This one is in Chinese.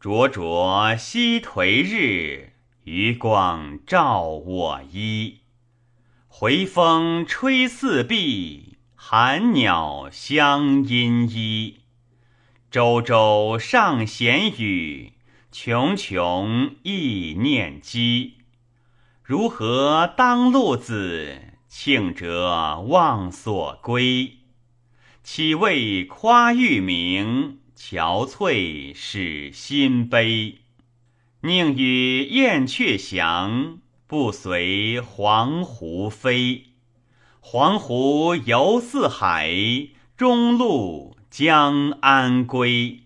灼灼西颓日，余光照我衣。回风吹四壁，寒鸟相阴依。周周上弦语，茕茕意念机。如何当路子？庆者忘所归。岂为夸玉名？憔悴使心悲。宁与燕雀翔，不随黄鹄飞。黄鹄游四海，中路将安归？